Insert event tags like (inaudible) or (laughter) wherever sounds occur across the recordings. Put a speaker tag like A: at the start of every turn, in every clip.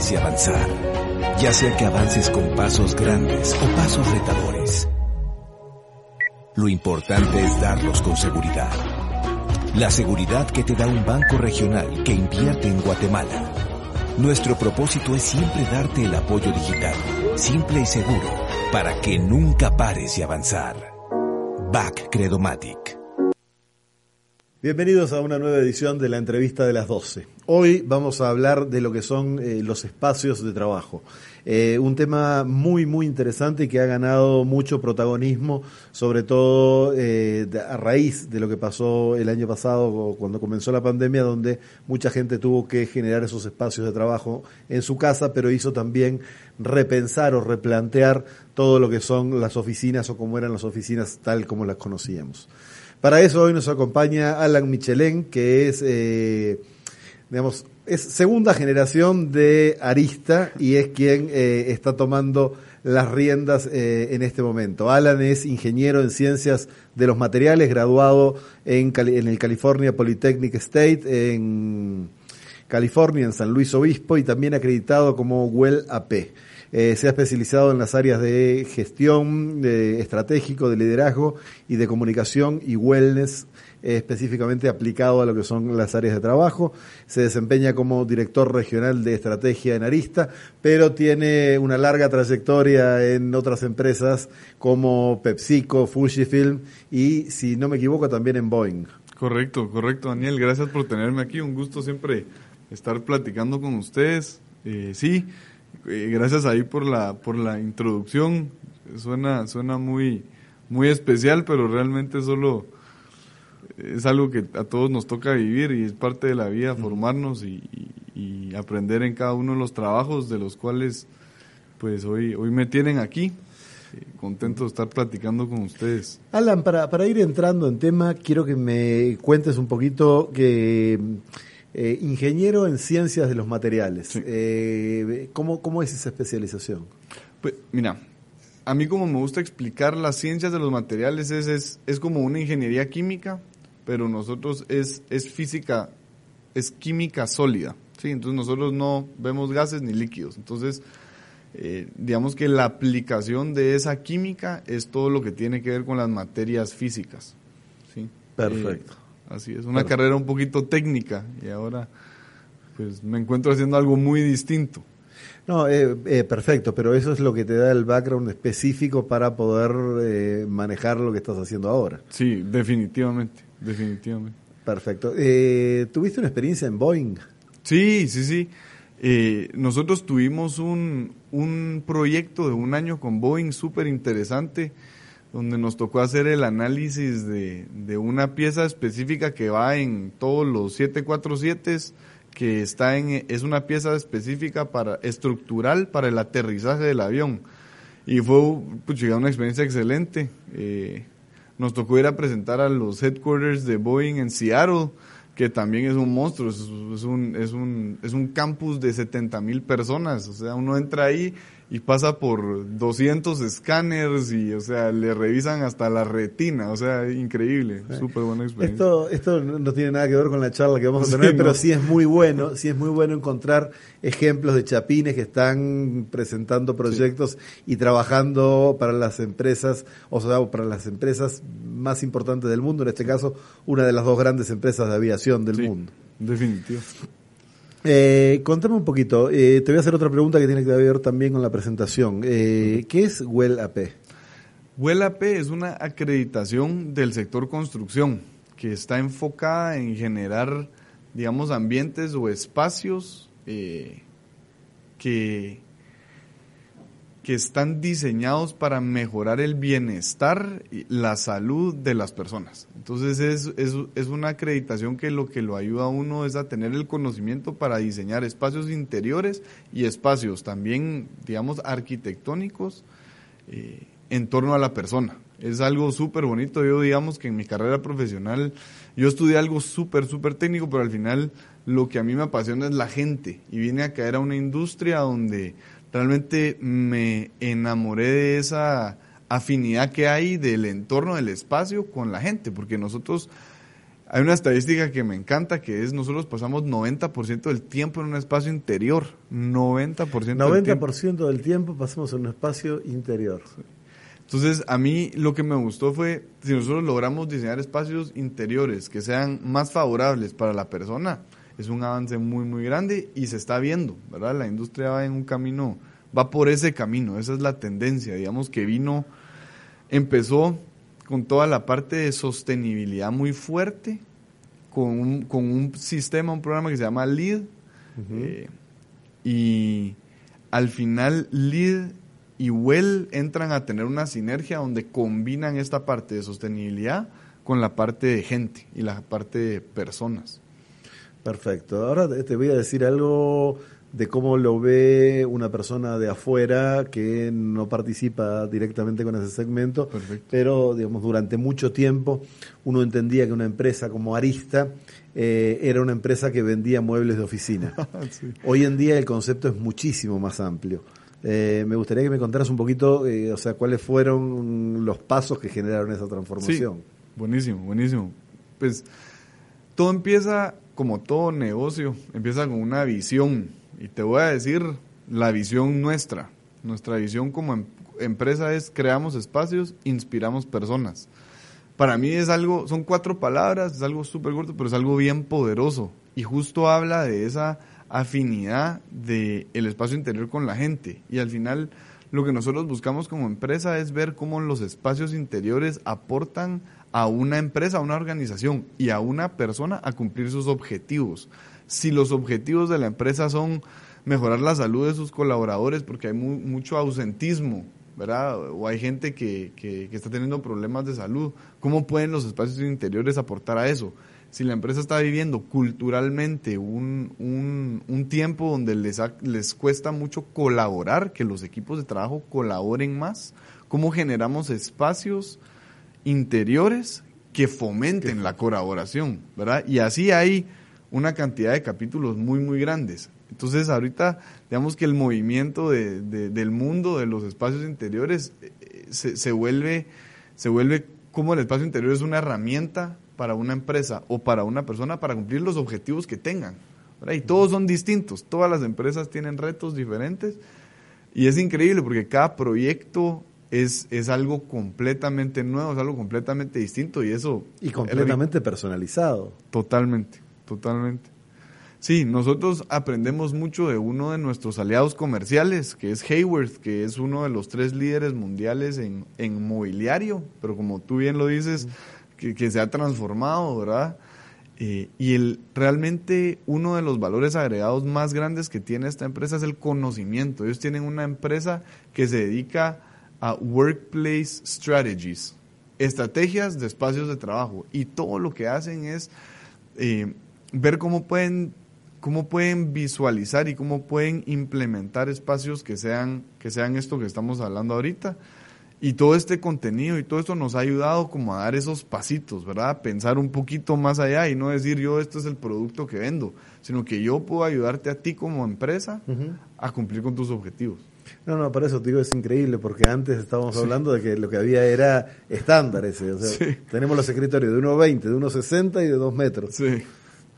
A: parece avanzar, ya sea que avances con pasos grandes o pasos retadores. Lo importante es darlos con seguridad. La seguridad que te da un banco regional que invierte en Guatemala. Nuestro propósito es siempre darte el apoyo digital, simple y seguro, para que nunca pares de avanzar. Back Credomatic.
B: Bienvenidos a una nueva edición de la entrevista de las 12. Hoy vamos a hablar de lo que son eh, los espacios de trabajo. Eh, un tema muy, muy interesante que ha ganado mucho protagonismo, sobre todo eh, a raíz de lo que pasó el año pasado cuando comenzó la pandemia, donde mucha gente tuvo que generar esos espacios de trabajo en su casa, pero hizo también repensar o replantear todo lo que son las oficinas o cómo eran las oficinas tal como las conocíamos. Para eso hoy nos acompaña Alan Michelén, que es, eh, digamos, es segunda generación de Arista y es quien eh, está tomando las riendas eh, en este momento. Alan es ingeniero en ciencias de los materiales, graduado en, el California Polytechnic State en California, en San Luis Obispo, y también acreditado como WELL AP. Eh, se ha especializado en las áreas de gestión, de estratégico, de liderazgo y de comunicación y wellness eh, específicamente aplicado a lo que son las áreas de trabajo. Se desempeña como director regional de estrategia en Arista, pero tiene una larga trayectoria en otras empresas como PepsiCo, Fujifilm y, si no me equivoco, también en Boeing.
C: Correcto, correcto, Daniel. Gracias por tenerme aquí. Un gusto siempre estar platicando con ustedes. Eh, sí, gracias ahí por la, por la introducción. Suena, suena muy, muy especial, pero realmente solo es algo que a todos nos toca vivir y es parte de la vida, formarnos y, aprender en cada uno de los trabajos de los cuales pues hoy, hoy me tienen aquí. Eh, contento de estar platicando con ustedes.
B: Alan, para, para ir entrando en tema, quiero que me cuentes un poquito que eh, ingeniero en ciencias de los materiales. Eh, ¿cómo, es esa especialización?
C: Pues mira, a mí como me gusta explicar las ciencias de los materiales es, es, como una ingeniería química, pero nosotros es, es física, es química sólida. ¿sí? Entonces nosotros no vemos gases ni líquidos. Entonces, eh, digamos que la aplicación de esa química es todo lo que tiene que ver con las materias físicas. ¿sí?
B: Perfecto.
C: Así es, una carrera un poquito técnica y ahora pues me encuentro haciendo algo muy distinto.
B: No, eh, eh, perfecto, pero eso es lo que te da el background específico para poder eh, manejar lo que estás haciendo ahora.
C: Sí, definitivamente, definitivamente.
B: Perfecto. ¿Tuviste una experiencia en Boeing?
C: Sí, sí, sí. nosotros tuvimos un, un proyecto de un año con Boeing súper interesante donde nos tocó hacer el análisis de, de, una pieza específica que va en todos los 747 que está en es una pieza específica para estructural para el aterrizaje del avión. Y fue una experiencia excelente. Eh, nos tocó ir a presentar a los headquarters de Boeing en Seattle que también es un monstruo, es, un, es, un, es un campus de 70 mil personas, o sea, uno entra ahí y pasa por 200 escáneres y, o sea, le revisan hasta la retina, o sea, increíble, súper buena experiencia.
B: Esto, esto no tiene nada que ver con la charla que vamos a tener, pero sí es muy bueno, sí es muy bueno encontrar ejemplos de chapines que están presentando proyectos y trabajando para las empresas, o sea, para las empresas más importantes del mundo, en este caso, una de las dos grandes empresas de aviación del mundo.
C: Definitivo.
B: Eh, contame un poquito, eh, te voy a hacer otra pregunta que tiene que ver también con la presentación. Eh, ¿Qué es WELL AP?
C: WELL AP es una acreditación del sector construcción que está enfocada en generar, digamos, ambientes o espacios eh, que que están diseñados para mejorar el bienestar y la salud de las personas. Entonces es, es, es, una acreditación que lo que lo ayuda a uno es a tener el conocimiento para diseñar espacios interiores y espacios también, digamos, arquitectónicos eh, en torno a la persona. Es algo súper bonito. Yo digamos que en mi carrera profesional yo estudié algo súper, súper técnico, pero al final lo que a mí me apasiona es la gente y vine a caer a una industria donde realmente me enamoré de esa afinidad que hay del entorno del espacio con la gente, porque nosotros Hay una estadística que me encanta, que es nosotros pasamos 90% del tiempo en un espacio interior. 90%,
B: 90 del tiempo. 90% del tiempo pasamos en un espacio interior.
C: Entonces, a mí lo que me gustó fue, si nosotros logramos diseñar espacios interiores que sean más favorables para la persona, es un avance muy, muy grande y se está viendo, ¿verdad? La industria va en un camino, va por ese camino, esa es la tendencia, digamos que vino, empezó con toda la parte de sostenibilidad muy fuerte, con un, con un sistema, un programa que se llama LEED. Eh, y al final LEED y WELL entran a tener una sinergia donde combinan esta parte de sostenibilidad con la parte de gente y la parte de personas.
B: Perfecto. Ahora te voy a decir algo de cómo lo ve una persona de afuera que no participa directamente con ese segmento, pero digamos durante mucho tiempo uno entendía que una empresa como Arista eh, era una empresa que vendía muebles de oficina. (laughs) Hoy en día el concepto es muchísimo más amplio. Eh, me gustaría que me contaras un poquito, eh, o sea, cuáles fueron los pasos que generaron esa transformación.
C: buenísimo, buenísimo. Pues todo empieza como todo negocio, empieza con una visión y te voy a decir la visión nuestra. Nuestra visión como em-, empresa es creamos espacios, inspiramos personas. Para mí es algo, son cuatro palabras, es algo súper corto, pero es algo bien poderoso. Y justo habla de esa afinidad del el espacio interior con la gente. Y al final lo que nosotros buscamos como empresa es ver cómo los espacios interiores aportan a una empresa, a una organización y a una persona a cumplir sus objetivos si los objetivos de la empresa son mejorar la salud de sus colaboradores, porque hay mucho ausentismo, ¿verdad? O hay gente que, que, está teniendo problemas de salud, ¿cómo pueden los espacios interiores aportar a eso? Si la empresa está viviendo culturalmente un, un, un tiempo donde les, les cuesta mucho colaborar, que los equipos de trabajo colaboren más, ¿cómo generamos espacios interiores que fomenten la colaboración, ¿verdad? Y así hay una cantidad de capítulos muy, muy grandes. Entonces, ahorita, digamos que el movimiento de, del mundo, de los espacios interiores, eh, se, se, vuelve, se vuelve como el espacio interior es una herramienta para una empresa o para una persona para cumplir los objetivos que tengan. Y todos son distintos, todas las empresas tienen retos diferentes y es increíble porque cada proyecto es, es algo completamente nuevo, es algo completamente distinto y eso...
B: Y completamente personalizado.
C: Totalmente. Totalmente. Sí, nosotros aprendemos mucho de uno de nuestros aliados comerciales, que es Hayworth, que es uno de los tres líderes mundiales en, en mobiliario, pero como tú bien lo dices, que, se ha transformado, ¿verdad? Eh, y el, realmente uno de los valores agregados más grandes que tiene esta empresa es el conocimiento. Ellos tienen una empresa que se dedica a workplace strategies, estrategias de espacios de trabajo, y todo lo que hacen es... Eh, ver cómo pueden, cómo pueden visualizar y cómo pueden implementar espacios que sean, que sean esto que estamos hablando ahorita. Y todo este contenido y todo esto nos ha ayudado como a dar esos pasitos, ¿verdad? A pensar un poquito más allá y no decir yo esto es el producto que vendo, sino que yo puedo ayudarte a ti como empresa a cumplir con tus objetivos.
B: No, no, para eso te digo, es increíble, porque antes estábamos hablando de que lo que había era estándares. O sea, tenemos los escritorios de 1,20, de 1,60 y de 2 metros. Sí.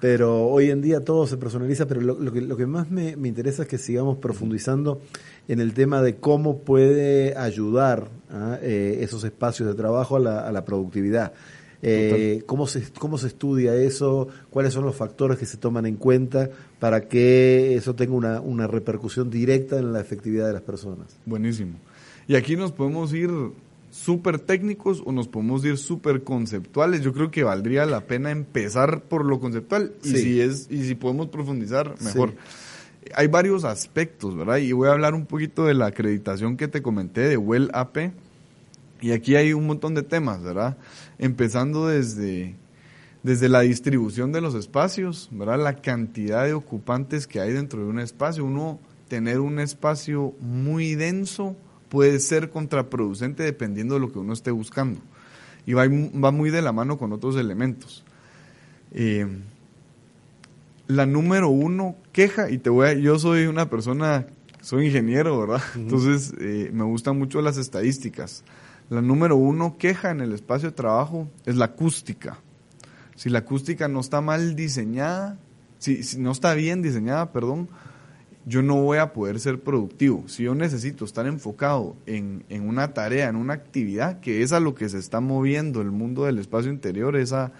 B: Pero hoy en día todo se personaliza, pero lo, que, lo que más me, interesa es que sigamos profundizando en el tema de cómo puede ayudar a ¿ah? eh, esos espacios de trabajo a la, productividad. Eh, ¿cómo, se, ¿Cómo se estudia eso? ¿Cuáles son los factores que se toman en cuenta para que eso tenga una, una repercusión directa en la efectividad de las personas?
C: Buenísimo. Y aquí nos podemos ir súper técnicos o nos podemos ir súper conceptuales. Yo creo que valdría la pena empezar por lo conceptual y si es y si podemos profundizar mejor. Hay varios aspectos, ¿verdad? Y voy a hablar un poquito de la acreditación que te comenté de Well AP. Y aquí hay un montón de temas, ¿verdad? Empezando desde desde la distribución de los espacios, ¿verdad? La cantidad de ocupantes que hay dentro de un espacio, uno tener un espacio muy denso puede ser contraproducente dependiendo de lo que uno esté buscando. Y va, va muy de la mano con otros elementos. Eh, la número uno, queja, y te voy a, yo soy una persona, soy ingeniero, ¿verdad? Entonces eh, me gustan mucho las estadísticas. La número uno, queja en el espacio de trabajo, es la acústica. Si la acústica no está mal diseñada, si, si no está bien diseñada, perdón, yo no voy a poder ser productivo. Si yo necesito estar enfocado en, en, una tarea, en una actividad, que es a lo que se está moviendo el mundo del espacio interior, es a,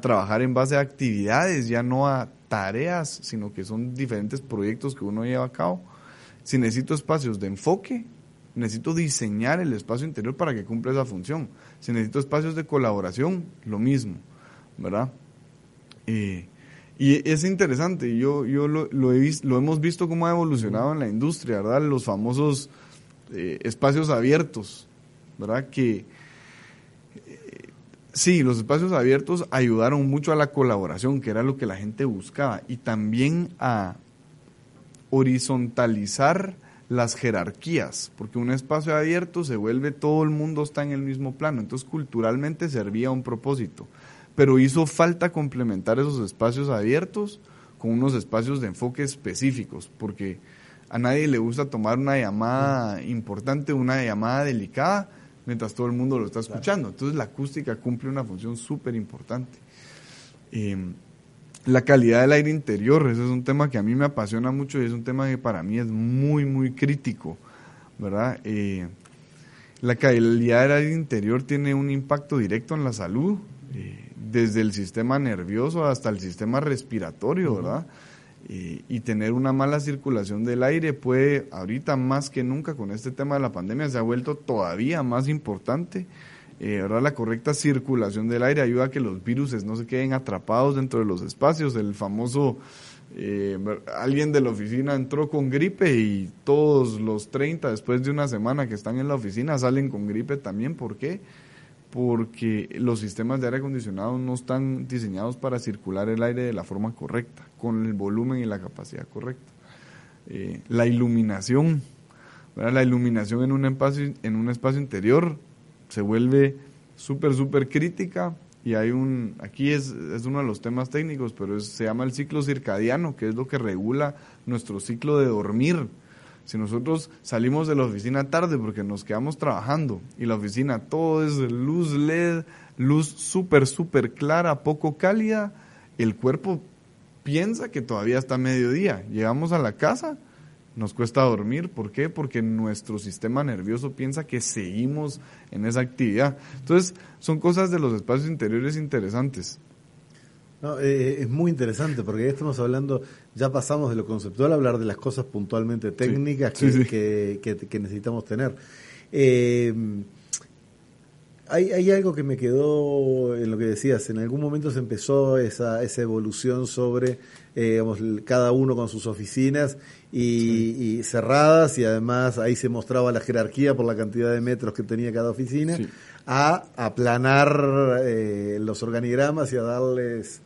C: trabajar en base a actividades, ya no a tareas, sino que son diferentes proyectos que uno lleva a cabo. Si necesito espacios de enfoque, necesito diseñar el espacio interior para que cumpla esa función. Si necesito espacios de colaboración, lo mismo, ¿verdad? Eh, y es interesante, yo, yo lo, lo, he lo hemos visto cómo ha evolucionado en la industria, ¿verdad? Los famosos eh, espacios abiertos, ¿verdad? Que eh, sí, los espacios abiertos ayudaron mucho a la colaboración, que era lo que la gente buscaba, y también a horizontalizar las jerarquías, porque un espacio abierto se vuelve todo el mundo está en el mismo plano, entonces culturalmente servía un propósito pero hizo falta complementar esos espacios abiertos con unos espacios de enfoque específicos, porque a nadie le gusta tomar una llamada importante, una llamada delicada, mientras todo el mundo lo está escuchando. Entonces la acústica cumple una función súper importante. Em, la calidad del aire interior, ese es un tema que a mí me apasiona mucho y es un tema que para mí es muy, muy crítico, ¿verdad? Eh, la calidad del aire interior tiene un impacto directo en la salud. Eh, desde el sistema nervioso hasta el sistema respiratorio, ¿verdad? Y, tener una mala circulación del aire puede, ahorita más que nunca con este tema de la pandemia, se ha vuelto todavía más importante. Eh, ¿verdad? La correcta circulación del aire ayuda a que los virus no se queden atrapados dentro de los espacios. El famoso, eh, alguien de la oficina entró con gripe y todos los 30 después de una semana que están en la oficina salen con gripe también. ¿Por qué? Porque los sistemas de aire acondicionado no están diseñados para circular el aire de la forma correcta, con el volumen y la capacidad correcta. Eh, la iluminación, la iluminación en un espacio, en un espacio interior se vuelve súper, súper crítica y hay un, aquí es, es, uno de los temas técnicos, pero se llama el ciclo circadiano, que es lo que regula nuestro ciclo de dormir si nosotros salimos de la oficina tarde porque nos quedamos trabajando y la oficina todo es luz LED, luz súper, súper clara, poco cálida, el cuerpo piensa que todavía está mediodía. Llegamos a la casa, nos cuesta dormir. ¿Por qué? Porque nuestro sistema nervioso piensa que seguimos en esa actividad. Entonces, son cosas de los espacios interiores interesantes.
B: No, eh, es muy interesante porque ya estamos hablando, ya pasamos de lo conceptual a hablar de las cosas puntualmente técnicas que, Que, necesitamos tener. Eh, hay, hay, algo que me quedó en lo que decías, en algún momento se empezó esa, esa evolución sobre eh, cada uno con sus oficinas y, cerradas y además ahí se mostraba la jerarquía por la cantidad de metros que tenía cada oficina, a aplanar los organigramas y a darles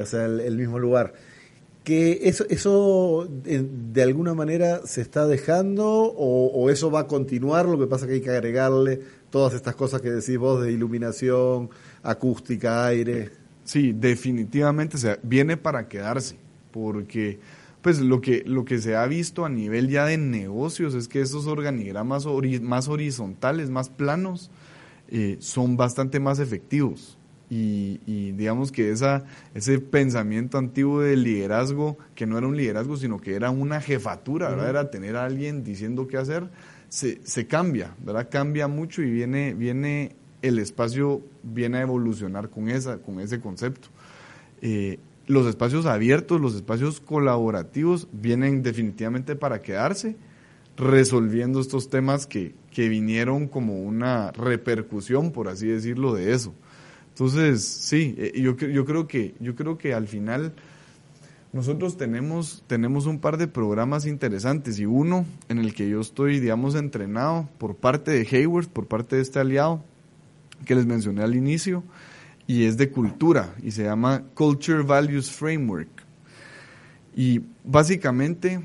B: o sea, el, mismo lugar. Que eso, eso de alguna manera se está dejando o, eso va a continuar, lo que pasa que hay que agregarle todas estas cosas que decís vos de iluminación, acústica, aire.
C: Sí, definitivamente se viene para quedarse, porque pues lo que, lo que se ha visto a nivel ya de negocios es que esos organigramas más horizontales, más planos, eh, son bastante más efectivos. Y, digamos que esa, ese pensamiento antiguo del liderazgo, que no era un liderazgo, sino que era una jefatura, ¿verdad? Era tener a alguien diciendo qué hacer, se, se cambia, ¿verdad? Cambia mucho y viene, viene el espacio, viene a evolucionar con, esa, con ese concepto. Eh, los espacios abiertos, los espacios colaborativos vienen definitivamente para quedarse, resolviendo estos temas que, que vinieron como una repercusión, por así decirlo, de eso. Entonces, sí, eh, yo, yo, creo que, yo creo que al final nosotros tenemos, tenemos un par de programas interesantes y uno en el que yo estoy, digamos, entrenado por parte de Hayward, por parte de este aliado que les mencioné al inicio, y es de cultura y se llama Culture Values Framework. Y básicamente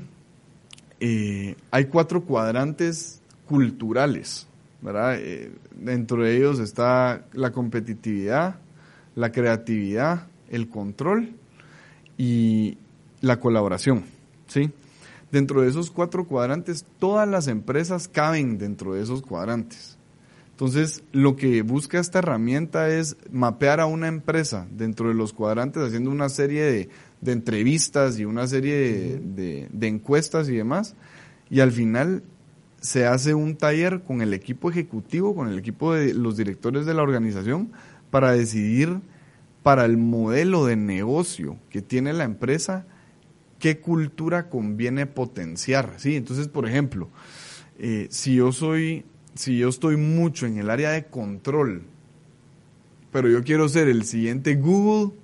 C: eh, hay cuatro cuadrantes culturales eh, dentro de ellos está la competitividad, la creatividad, el control y la colaboración, ¿sí? Dentro de esos cuatro cuadrantes, todas las empresas caben dentro de esos cuadrantes. Entonces, lo que busca esta herramienta es mapear a una empresa dentro de los cuadrantes, haciendo una serie de, entrevistas y una serie de, de, encuestas y demás. Y al final se hace un taller con el equipo ejecutivo, con el equipo de los directores de la organización, para decidir para el modelo de negocio que tiene la empresa, qué cultura conviene potenciar. ¿sí? Entonces, por ejemplo, eh, si yo soy si yo estoy mucho en el área de control, pero yo quiero ser el siguiente Google,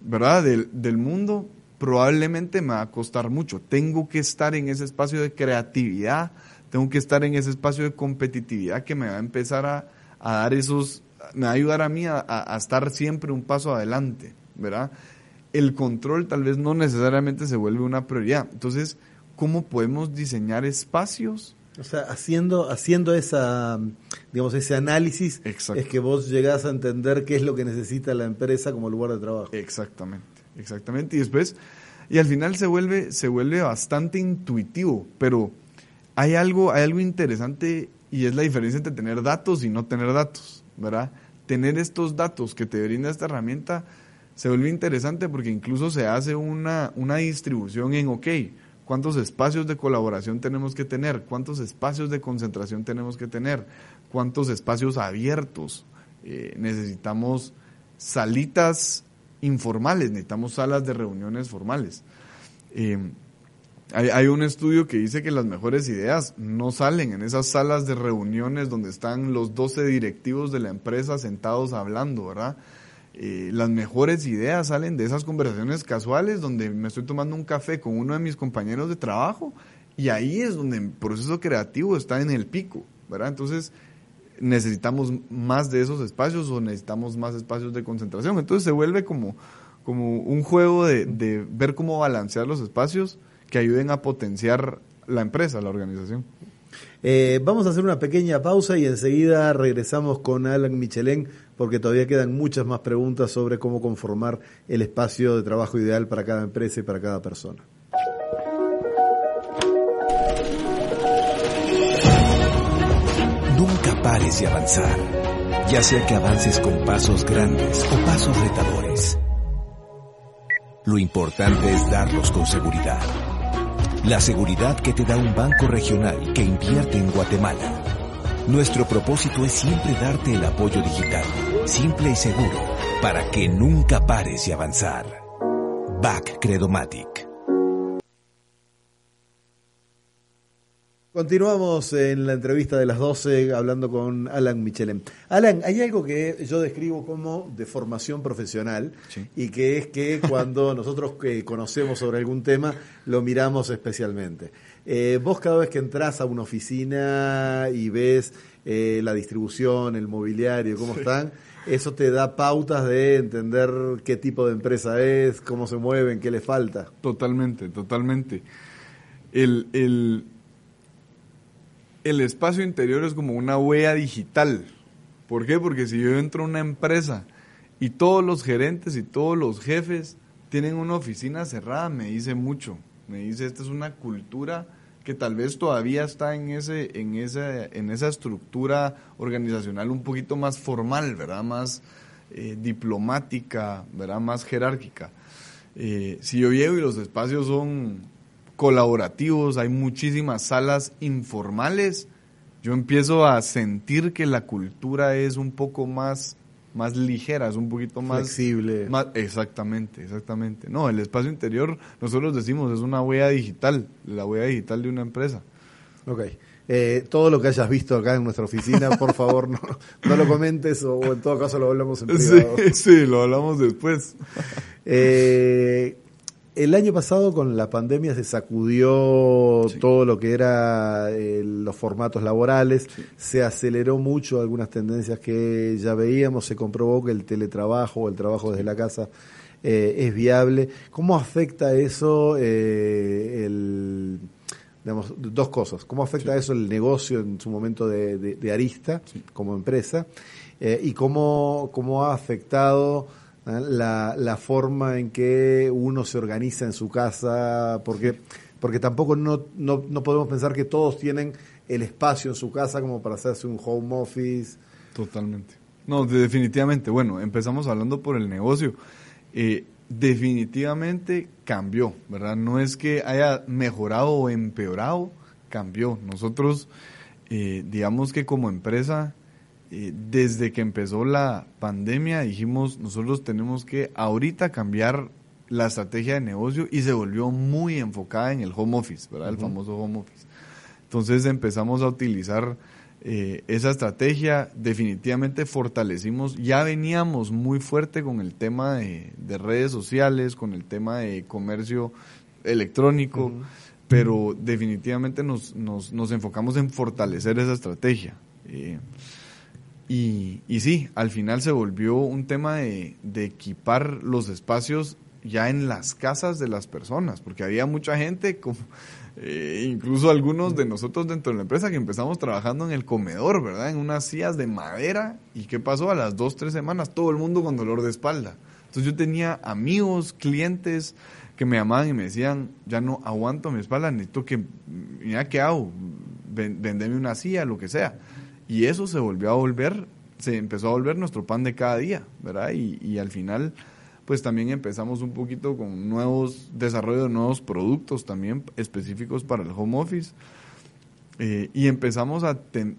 C: ¿verdad? Del, del, mundo, probablemente me va a costar mucho. Tengo que estar en ese espacio de creatividad, tengo que estar en ese espacio de competitividad que me va a empezar a, a dar esos, me va a ayudar a mí a, a, estar siempre un paso adelante, ¿verdad? El control tal vez no necesariamente se vuelve una prioridad. Entonces, ¿cómo podemos diseñar espacios
B: o sea, haciendo, haciendo esa, digamos, ese análisis es que vos llegás a entender qué es lo que necesita la empresa como lugar de trabajo.
C: Exactamente, exactamente. Y después, y al final se vuelve, se vuelve bastante intuitivo, pero hay algo, hay algo interesante y es la diferencia entre tener datos y no tener datos, ¿verdad? Tener estos datos que te brinda esta herramienta se vuelve interesante porque incluso se hace una, una distribución en, ok, cuántos espacios de colaboración tenemos que tener, cuántos espacios de concentración tenemos que tener, cuántos espacios abiertos. Eh, necesitamos salitas informales, necesitamos salas de reuniones formales. Eh, hay, un estudio que dice que las mejores ideas no salen en esas salas de reuniones donde están los 12 directivos de la empresa sentados hablando, ¿verdad? Eh, las mejores ideas salen de esas conversaciones casuales donde me estoy tomando un café con uno de mis compañeros de trabajo y ahí es donde el proceso creativo está en el pico, ¿verdad? Entonces necesitamos más de esos espacios o necesitamos más espacios de concentración. Entonces se vuelve como, como un juego de, de ver cómo balancear los espacios que ayuden a potenciar la empresa, la organización.
B: Eh, vamos a hacer una pequeña pausa y enseguida regresamos con Alan Michelén porque todavía quedan muchas más preguntas sobre cómo conformar el espacio de trabajo ideal para cada empresa y para cada persona.
A: Nunca pares de avanzar, ya sea que avances con pasos grandes o pasos retadores. Lo importante es darlos con seguridad la seguridad que te da un banco regional que invierte en Guatemala. Nuestro propósito es siempre darte el apoyo digital, simple y seguro, para que nunca pares de avanzar. Back Credomatic.
B: Continuamos en la entrevista de las 12 hablando con Alan Michelem. Alan, hay algo que yo describo como de formación profesional y que es que (laughs) cuando nosotros que conocemos sobre algún tema lo miramos especialmente. Eh, vos cada vez que entras a una oficina y ves eh, la distribución, el mobiliario, cómo están, eso te da pautas de entender qué tipo de empresa es, cómo se mueven, qué le falta.
C: Totalmente, totalmente. el, el el espacio interior es como una huella digital. ¿Por qué? Porque si yo entro a una empresa y todos los gerentes y todos los jefes tienen una oficina cerrada, me dice mucho. Me dice, esta es una cultura que tal vez todavía está en ese en esa en esa estructura organizacional un poquito más formal, ¿verdad? Más eh, diplomática, ¿verdad? Más jerárquica. Eh, si yo llego y los espacios son colaborativos, hay muchísimas salas informales. Yo empiezo a sentir que la cultura es un poco más más ligera, es un poquito más
B: flexible.
C: Más, exactamente, exactamente. No, el espacio interior, nosotros decimos, es una huella digital, la huella digital de una empresa.
B: Ok. Eh, todo lo que hayas visto acá en nuestra oficina, por favor, no, no lo comentes o, en todo caso lo hablamos en privado.
C: Sí, (laughs) sí lo hablamos después.
B: eh, el año pasado con la pandemia se sacudió todo lo que era eh, los formatos laborales, se aceleró mucho algunas tendencias que ya veíamos, se comprobó que el teletrabajo o el trabajo desde la casa eh, es viable. ¿Cómo afecta eso eh, el, digamos, dos cosas? ¿Cómo afecta eso el negocio en su momento de, Arista como empresa? y cómo, cómo ha afectado la, la, forma en que uno se organiza en su casa, porque porque tampoco no, no, no podemos pensar que todos tienen el espacio en su casa como para hacerse un home office.
C: Totalmente. No, definitivamente. Bueno, empezamos hablando por el negocio. Eh, definitivamente cambió, ¿verdad? No es que haya mejorado o empeorado, cambió. Nosotros, eh, digamos que como empresa, eh, desde que empezó la pandemia, dijimos, nosotros tenemos que ahorita cambiar la estrategia de negocio y se volvió muy enfocada en el home office, ¿verdad? El famoso home office. Entonces empezamos a utilizar eh, esa estrategia, definitivamente fortalecimos, ya veníamos muy fuerte con el tema de, redes sociales, con el tema de comercio electrónico, pero definitivamente nos, nos, nos, enfocamos en fortalecer esa estrategia. Eh, y, y, sí, al final se volvió un tema de, equipar los espacios ya en las casas de las personas, porque había mucha gente como (laughs) eh, incluso algunos de nosotros dentro de la empresa que empezamos trabajando en el comedor, ¿verdad? En unas sillas de madera. ¿Y qué pasó? A las dos, tres semanas, todo el mundo con dolor de espalda. Entonces yo tenía amigos, clientes que me llamaban y me decían, ya no aguanto mi espalda, necesito que, mira, ¿qué hago? Vendeme una silla, lo que sea. Y eso se volvió a volver, se empezó a volver nuestro pan de cada día, ¿verdad? Y, y al final pues también empezamos un poquito con nuevos, desarrollo de nuevos productos también específicos para el home office. Eh, y empezamos a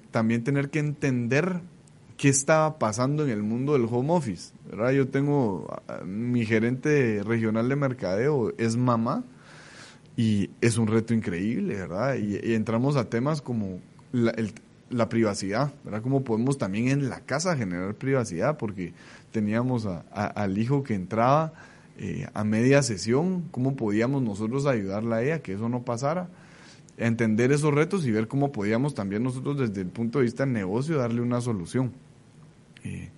C: también tener que entender qué estaba pasando en el mundo del home office. ¿verdad? Yo tengo, mi gerente regional de mercadeo es mamá y es un reto increíble, ¿verdad? Y, entramos a temas como la, la privacidad, ¿verdad? Cómo podemos también en la casa generar privacidad, porque teníamos al hijo que entraba eh, a media sesión, cómo podíamos nosotros ayudarla a ella, que eso no pasara, entender esos retos y ver cómo podíamos también nosotros desde el punto de vista del negocio darle una solución. Eh,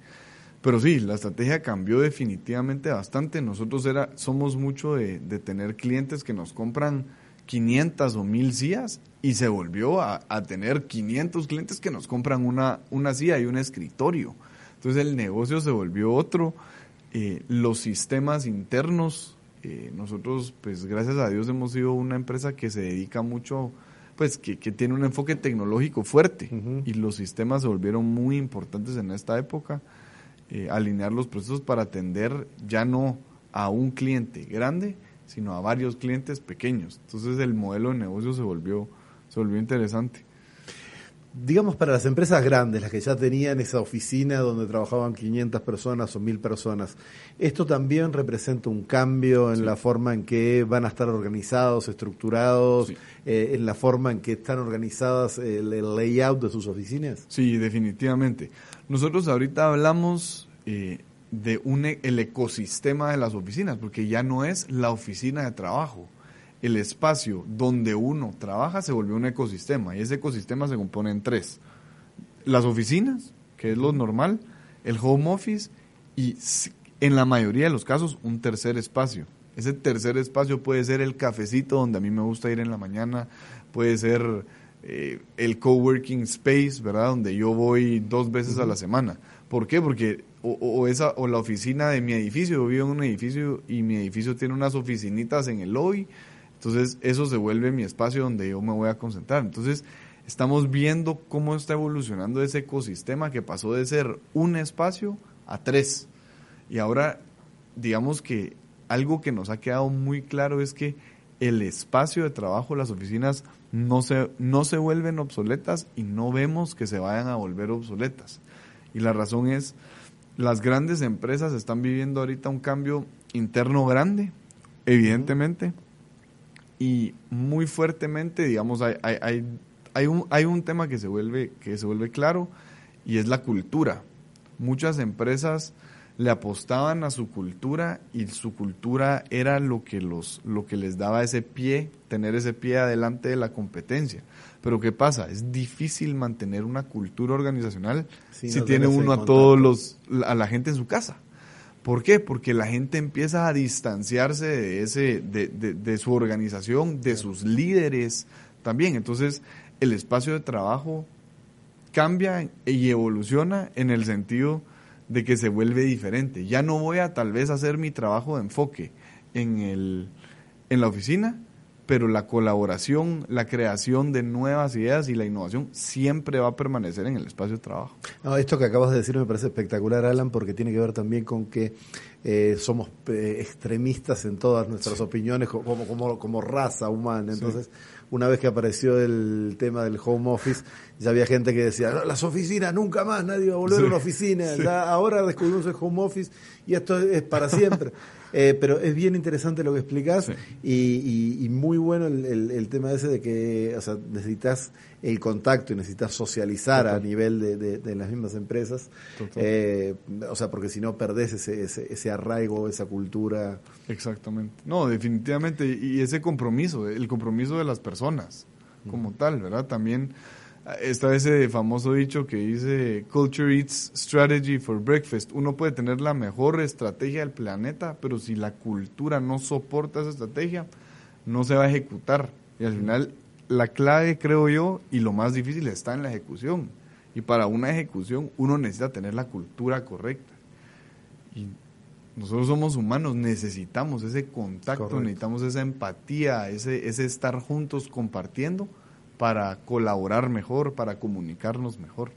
C: pero sí, la estrategia cambió definitivamente bastante. Nosotros era, somos mucho de, tener clientes que nos compran 500 o 1000 sillas y se volvió a, a, tener 500 clientes que nos compran una, una silla y un escritorio. Entonces el negocio se volvió otro, eh, los sistemas internos, eh, nosotros pues gracias a Dios hemos sido una empresa que se dedica mucho, pues que, tiene un enfoque tecnológico fuerte. Y los sistemas se volvieron muy importantes en esta época, eh, alinear los procesos para atender ya no a un cliente grande, sino a varios clientes pequeños. Entonces el modelo de negocio se volvió, se volvió interesante
B: digamos, para las empresas grandes, las que ya tenían esa oficina donde trabajaban 500 personas o 1000 personas, ¿esto también representa un cambio en la forma en que van a estar organizados, estructurados, eh, en la forma en que están organizadas el, layout de sus oficinas?
C: Sí, definitivamente. Nosotros ahorita hablamos eh, de un, e, el ecosistema de las oficinas, porque ya no es la oficina de trabajo el espacio donde uno trabaja se volvió un ecosistema y ese ecosistema se compone en tres. Las oficinas, que es lo normal, el home office y en la mayoría de los casos un tercer espacio. Ese tercer espacio puede ser el cafecito donde a mí me gusta ir en la mañana, puede ser eh, el coworking space, ¿verdad? Donde yo voy dos veces a la semana. ¿Por qué? Porque o, esa o la oficina de mi edificio, yo vivo en un edificio y mi edificio tiene unas oficinitas en el lobby entonces, eso se vuelve mi espacio donde yo me voy a concentrar. Entonces, estamos viendo cómo está evolucionando ese ecosistema que pasó de ser un espacio a tres. Y ahora, digamos que algo que nos ha quedado muy claro es que el espacio de trabajo, las oficinas, no se, no se vuelven obsoletas y no vemos que se vayan a volver obsoletas. Y la razón es, las grandes empresas están viviendo ahorita un cambio interno grande, evidentemente y muy fuertemente, digamos, hay, hay, hay, un, hay un tema que se, vuelve, que se vuelve claro y es la cultura. Muchas empresas le apostaban a su cultura y su cultura era lo que, los, lo que les daba ese pie, tener ese pie adelante de la competencia. Pero ¿qué pasa? Es difícil mantener una cultura organizacional si tiene uno a todos los, a la gente en su casa. ¿Por qué? Porque la gente empieza a distanciarse de, ese, de, de, su organización, de sus líderes también. Entonces, el espacio de trabajo cambia y evoluciona en el sentido de que se vuelve diferente. Ya no voy a tal vez hacer mi trabajo de enfoque en, el, en la oficina, pero la colaboración, la creación de nuevas ideas y la innovación siempre va a permanecer en el espacio de trabajo.
B: esto que acabas de decir me parece espectacular, Alan, porque tiene que ver también con que eh, somos eh, extremistas en todas nuestras opiniones como, como, como raza humana. Entonces, una vez que apareció el tema del home office, ya había gente que decía, las oficinas, nunca más, nadie va a volver a una oficina, ahora descubrimos el home office y esto es para siempre. (laughs) Eh, pero es bien interesante lo que explicás y, muy bueno el, tema ese de que o sea, necesitas el contacto y necesitas socializar a nivel de, las mismas empresas. Eh, o sea, porque si no perdés ese, ese, arraigo, esa cultura.
C: Exactamente. No, definitivamente. Y ese compromiso, el compromiso de las personas como tal, ¿verdad? También Está ese famoso dicho que dice Culture eats strategy for breakfast. Uno puede tener la mejor estrategia del planeta, pero si la cultura no soporta esa estrategia, no se va a ejecutar. Y al final, la clave, creo yo, y lo más difícil está en la ejecución. Y para una ejecución, uno necesita tener la cultura correcta. Y nosotros somos humanos, necesitamos ese contacto, necesitamos esa empatía, ese, ese estar juntos compartiendo para colaborar mejor, para comunicarnos mejor.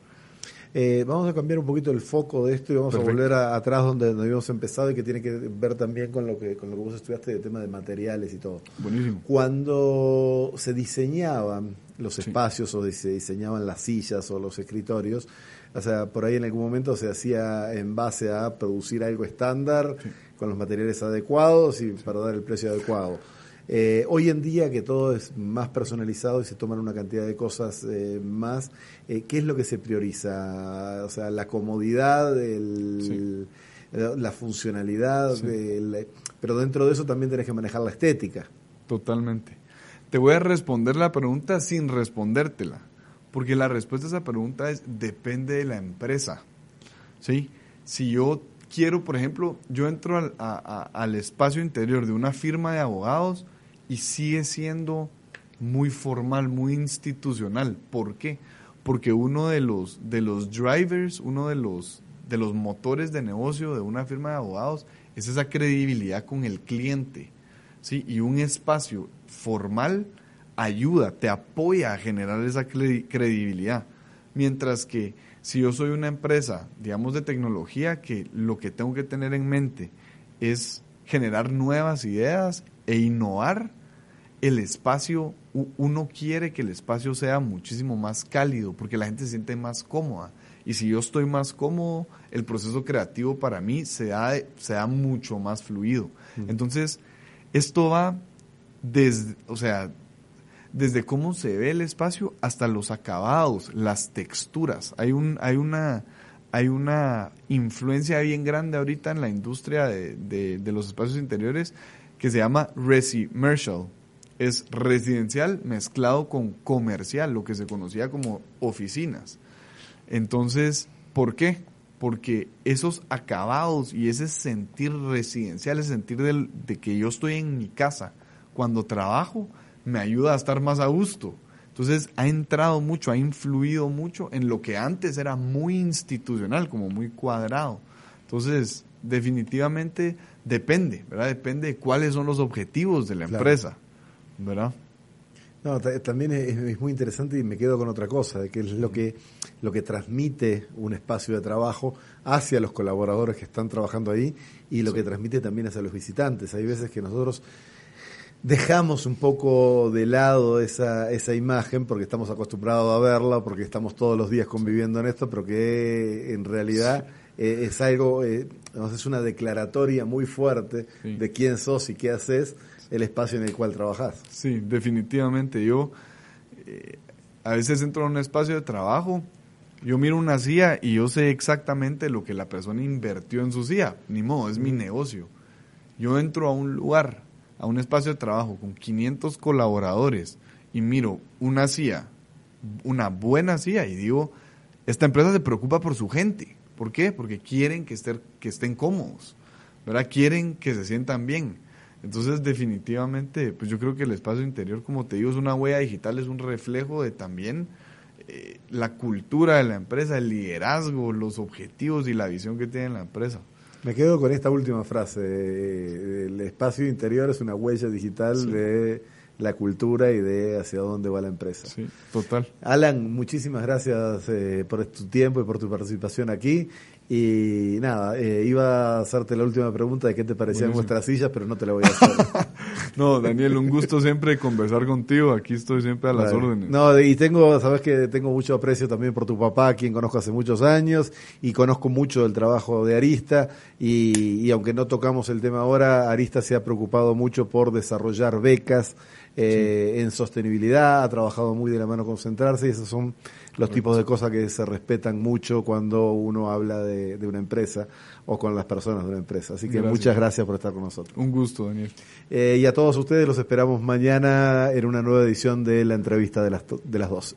B: Eh, vamos a cambiar un poquito el foco de esto y vamos a volver atrás donde, habíamos empezado y que tiene que ver también con lo que con lo que vos estudiaste de tema de materiales y todo.
C: Buenísimo.
B: Cuando se diseñaban los espacios o se diseñaban las sillas o los escritorios, o sea, por ahí en algún momento se hacía en base a producir algo estándar con los materiales adecuados y para dar el precio adecuado. Eh, hoy en día que todo es más personalizado y se toman una cantidad de cosas eh, más, eh, ¿qué es lo que se prioriza? O sea, la comodidad, la funcionalidad, pero dentro de eso también tenés que manejar la estética.
C: Totalmente. Te voy a responder la pregunta sin respondértela, porque la respuesta a esa pregunta es depende de la empresa. ¿Sí? Si yo quiero, por ejemplo, yo entro al, al espacio interior de una firma de abogados, y sigue siendo muy formal, muy institucional. ¿Por qué? Porque uno de los, de los drivers, uno de los, de los motores de negocio de una firma de abogados es esa credibilidad con el cliente. ¿sí? Y un espacio formal ayuda, te apoya a generar esa credibilidad. Mientras que si yo soy una empresa, digamos, de tecnología, que lo que tengo que tener en mente es generar nuevas ideas e innovar, el espacio, uno quiere que el espacio sea muchísimo más cálido porque la gente se siente más cómoda. Y si yo estoy más cómodo, el proceso creativo para mí se da, se da mucho más fluido. Entonces, esto va desde, o sea, desde cómo se ve el espacio hasta los acabados, las texturas. Hay, un, hay, una, hay una influencia bien grande ahorita en la industria de, de, de los espacios interiores que se llama resimercial. Es residencial mezclado con comercial, lo que se conocía como oficinas. Entonces, ¿por qué? Porque esos acabados y ese sentir residencial, ese sentir de que yo estoy en mi casa cuando trabajo, me ayuda a estar más a gusto. Entonces ha entrado mucho, ha influido mucho en lo que antes era muy institucional, como muy cuadrado. Entonces, definitivamente Depende, ¿verdad? Depende de cuáles son los objetivos de la empresa, ¿verdad?
B: No, también es, muy interesante y me quedo con otra cosa, que es lo que, lo que transmite un espacio de trabajo hacia los colaboradores que están trabajando ahí y lo que transmite también hacia los visitantes. Hay veces que nosotros dejamos un poco de lado esa, esa imagen porque estamos acostumbrados a verla, porque estamos todos los días conviviendo en esto, pero que en realidad... Eh, es algo, eh, es una declaratoria muy fuerte de quién sos y qué haces, el espacio en el cual trabajas.
C: Sí, definitivamente. Yo eh, a veces entro a un espacio de trabajo, yo miro una silla y yo sé exactamente lo que la persona invirtió en su silla. Ni modo, es mi negocio. Yo entro a un lugar, a un espacio de trabajo con 500 colaboradores y miro una silla, una buena silla y digo, esta empresa se preocupa por su gente ¿Por qué? Porque quieren que, estén, que estén cómodos, ¿verdad? Quieren que se sientan bien. Entonces, definitivamente, pues yo creo que el espacio interior, como te digo, es una huella digital, es un reflejo de también eh, la cultura de la empresa, el liderazgo, los objetivos y la visión que tiene la empresa.
B: Me quedo con esta última frase. El espacio interior es una huella digital de la cultura y de hacia dónde va la empresa.
C: Sí, total.
B: Alan, muchísimas gracias eh, por tu tiempo y por tu participación aquí. Y nada, eh, iba a hacerte la última pregunta de qué te parecían nuestras sillas, pero no te la voy a hacer. (laughs)
C: no, Daniel, un gusto siempre conversar contigo. Aquí estoy siempre a las órdenes.
B: No, y tengo, sabes que tengo mucho aprecio también por tu papá, quien conozco hace muchos años, y conozco mucho del trabajo de Arista. Y, y aunque no tocamos el tema ahora, Arista se ha preocupado mucho por desarrollar becas eh, en sostenibilidad, ha trabajado muy de la mano con Centrarse y esos son los tipos de cosas que se respetan mucho cuando uno habla de, una empresa o con las personas de una empresa. Así que muchas gracias por estar con nosotros.
C: Un gusto, Daniel.
B: Eh, y a todos ustedes los esperamos mañana en una nueva edición de la entrevista de las, de las 12.